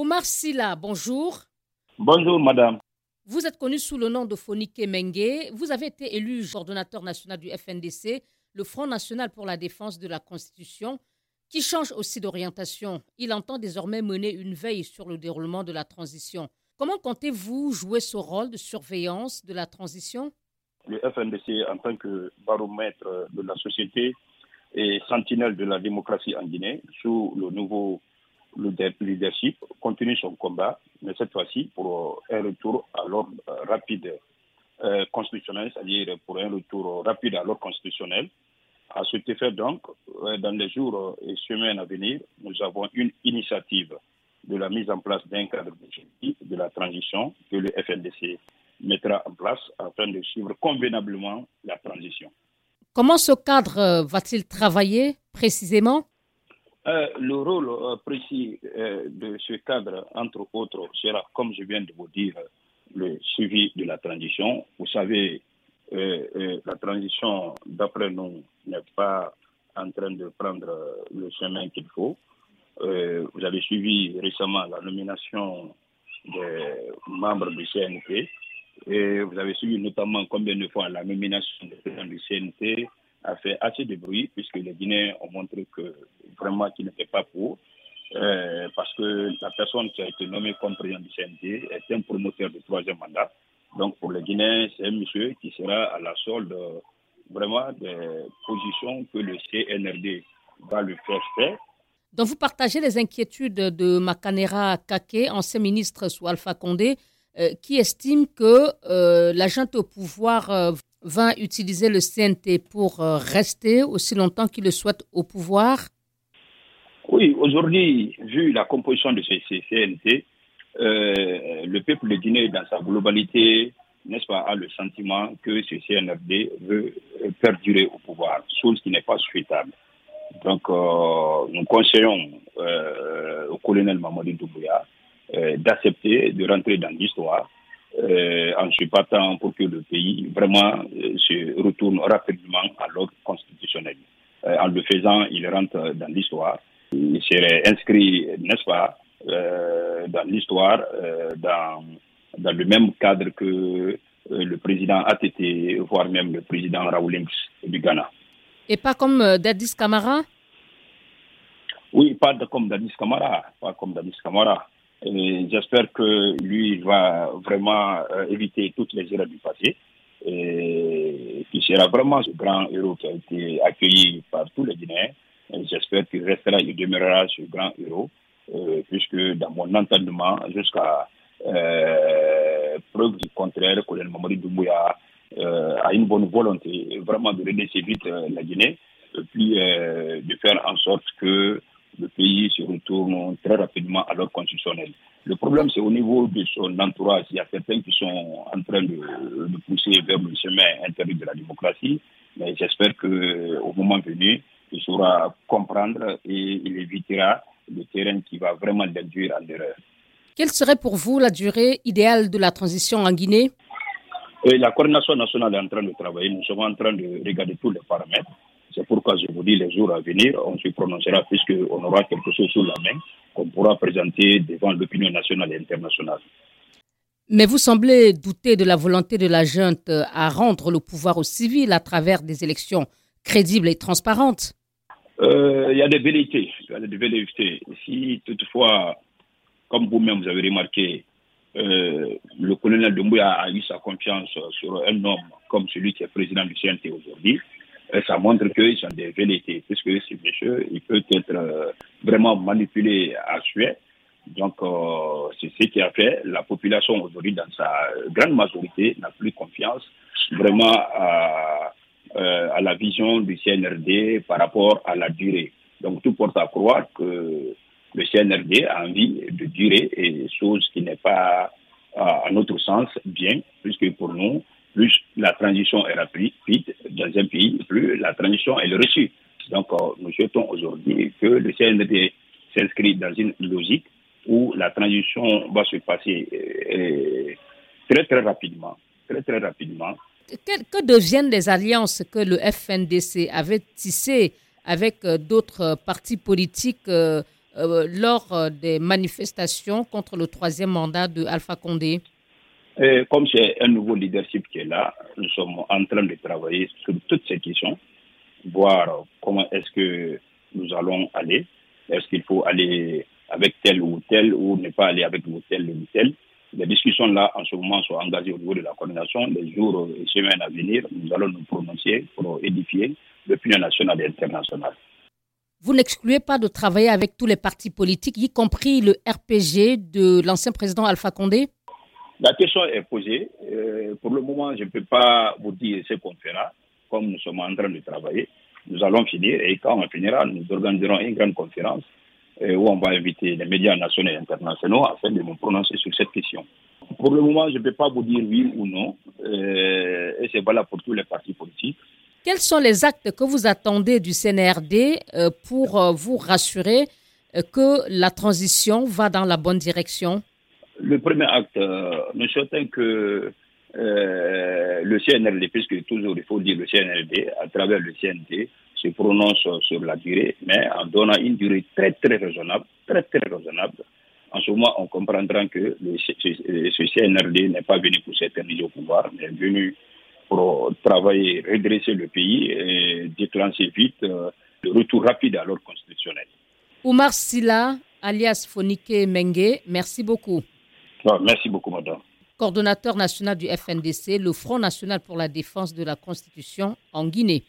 Omar Silla, bonjour. Bonjour, madame. Vous êtes connu sous le nom de Fonike Mengue. Vous avez été élu coordonnateur national du FNDC, le Front national pour la défense de la Constitution, qui change aussi d'orientation. Il entend désormais mener une veille sur le déroulement de la transition. Comment comptez-vous jouer ce rôle de surveillance de la transition? Le FNDC, en tant que baromètre de la société et sentinelle de la démocratie en Guinée, sous le nouveau leadership, continue son combat, mais cette fois-ci pour un retour à l'ordre rapide euh, constitutionnel, c'est-à-dire pour un retour rapide à l'ordre constitutionnel. À cet effet, donc, euh, dans les jours et semaines à venir, nous avons une initiative de la mise en place d'un cadre de la transition que le FNDC mettra en place afin de suivre convenablement la transition. Comment ce cadre euh, va-t-il travailler précisément? Euh, le rôle euh, précis euh, de ce cadre, entre autres, sera, comme je viens de vous dire, le suivi de la transition. Vous savez, la transition, d'après nous, n'est pas en train de prendre le chemin qu'il faut. vous avez suivi récemment la nomination des membres du CNP et vous avez suivi notamment combien de fois la nomination des présidents du CNP a fait assez de bruit puisque les Guinéens ont montré que vraiment qu'ils n'étaient pas pour. Euh, parce que la personne qui a été nommée comme président du CND est un promoteur du troisième mandat. Donc pour les Guinéens, c'est un monsieur qui sera à la solde vraiment des positions que le CNRD va lui faire faire. Donc vous partagez les inquiétudes de Makanera Kake, ancien ministre sous Alpha Condé, euh, qui estime que euh, l'agent au pouvoir euh, va utiliser le CNT pour euh, rester aussi longtemps qu'il le souhaite au pouvoir? Oui, aujourd'hui, vu la composition de ce CNT, euh, le peuple de Guinée dans sa globalité, n'est-ce pas, a le sentiment que ce CNRD veut perdurer au pouvoir, chose qui n'est pas souhaitable. Donc, euh, nous conseillons euh, au colonel Mamadou Doumbouya euh, d'accepter de rentrer dans l'histoire euh, en se battant pour que le pays vraiment euh, se retourne rapidement à l'ordre constitutionnel. Euh, en le faisant, il rentre dans l'histoire. Il serait inscrit, n'est-ce pas, dans l'histoire, dans, dans le même cadre que le président ATT, voire même le président Raoulings du Ghana. Et pas comme Dadis Camara Oui, pas de, comme Dadis Camara, pas comme Dadis Camara. J'espère que lui va vraiment euh, éviter toutes les erreurs du passé et qu'il sera vraiment ce grand héros qui a été accueilli par tous les Guinéens. J'espère qu'il restera, il demeurera ce grand héros, euh, puisque dans mon entendement, jusqu'à euh, preuve du contraire, Colonel Mamadi Doumbouya euh, a une bonne volonté vraiment de redresser vite la Guinée, et puis de faire en sorte que le pays se retourne très rapidement à l'ordre constitutionnel. Le problème, c'est au niveau de son entourage. Il y a certains qui sont en train de, de pousser vers le chemin interdit de la démocratie, mais j'espère qu'au moment venu, il saura comprendre et il évitera le terrain qui va vraiment l'induire en erreur. Quelle serait pour vous la durée idéale de la transition en Guinée? Et La coordination nationale est en train de travailler. Nous sommes en train de regarder tous les paramètres. C'est pourquoi je vous dis les jours à venir, on se prononcera puisqu'on aura quelque chose sous la main qu'on pourra présenter devant l'opinion nationale et internationale. Mais vous semblez douter de la volonté de la junte à rendre le pouvoir aux civils à travers des élections crédibles et transparentes. Il euh, y a des vérités. Il y a des vérités. Si toutefois, comme vous-même vous avez remarqué, euh, le colonel Doumbouya a eu sa confiance sur un homme comme celui qui est président du CNT aujourd'hui, ça montre qu'ils sont des vérités, puisque ce monsieur, il peut être euh, vraiment manipulé à suer. Donc, euh, c'est ce qui a fait la population aujourd'hui, dans sa grande majorité, n'a plus confiance vraiment à, euh, à la vision du CNRD par rapport à la durée. Donc, tout porte à croire que le CNRD a envie de durer, et chose qui n'est pas, à notre sens, bien, puisque pour nous, plus la transition est rapide dans un pays, plus la transition est reçue. Donc, euh, nous souhaitons aujourd'hui que le CND s'inscrit dans une logique où la transition va se passer euh, très, très rapidement. Très, très rapidement. Que, que, deviennent les alliances que le FNDC avait tissées avec euh, d'autres partis politiques lors des manifestations contre le troisième mandat de Alpha Condé? Comme c'est un nouveau leadership qui est là, nous sommes en train de travailler sur toutes ces questions, voir comment est-ce que nous allons aller. Est-ce qu'il faut aller avec tel ou tel ou ne pas aller avec tel ou tel les discussions là, en ce moment, sont engagées au niveau de la coordination. Les jours et semaines à venir, nous allons nous prononcer pour édifier l'opinion nationale et internationale. Vous n'excluez pas de travailler avec tous les partis politiques, y compris le RPG de l'ancien président Alpha Condé? La question est posée. Euh, pour le moment, je ne peux pas vous dire ce qu'on fera, comme nous sommes en train de travailler. Nous allons finir et quand on finira, nous organiserons une grande conférence où on va inviter les médias nationaux et internationaux afin de nous prononcer sur cette question. Pour le moment, je ne peux pas vous dire oui ou non, euh, et c'est valable pour tous les partis politiques. Quels sont les actes que vous attendez du CNRD euh, pour euh, vous rassurer que la transition va dans la bonne direction? Le premier acte, nous souhaitons que le CNRD, puisque toujours il faut dire le CNRD, à travers le CNT, se prononce sur la durée, mais en donnant une durée très très raisonnable, très très raisonnable. En ce moment, on comprendra que ce, CNRD n'est pas venu pour s'éterniser au pouvoir, mais est venu pour travailler, redresser le pays et déclencher vite euh, le retour rapide à l'ordre constitutionnel. Oumar Silla, alias Fonike Mengue, merci beaucoup. Merci beaucoup, madame. Coordonnateur national du FNDC, le Front national pour la défense de la Constitution en Guinée.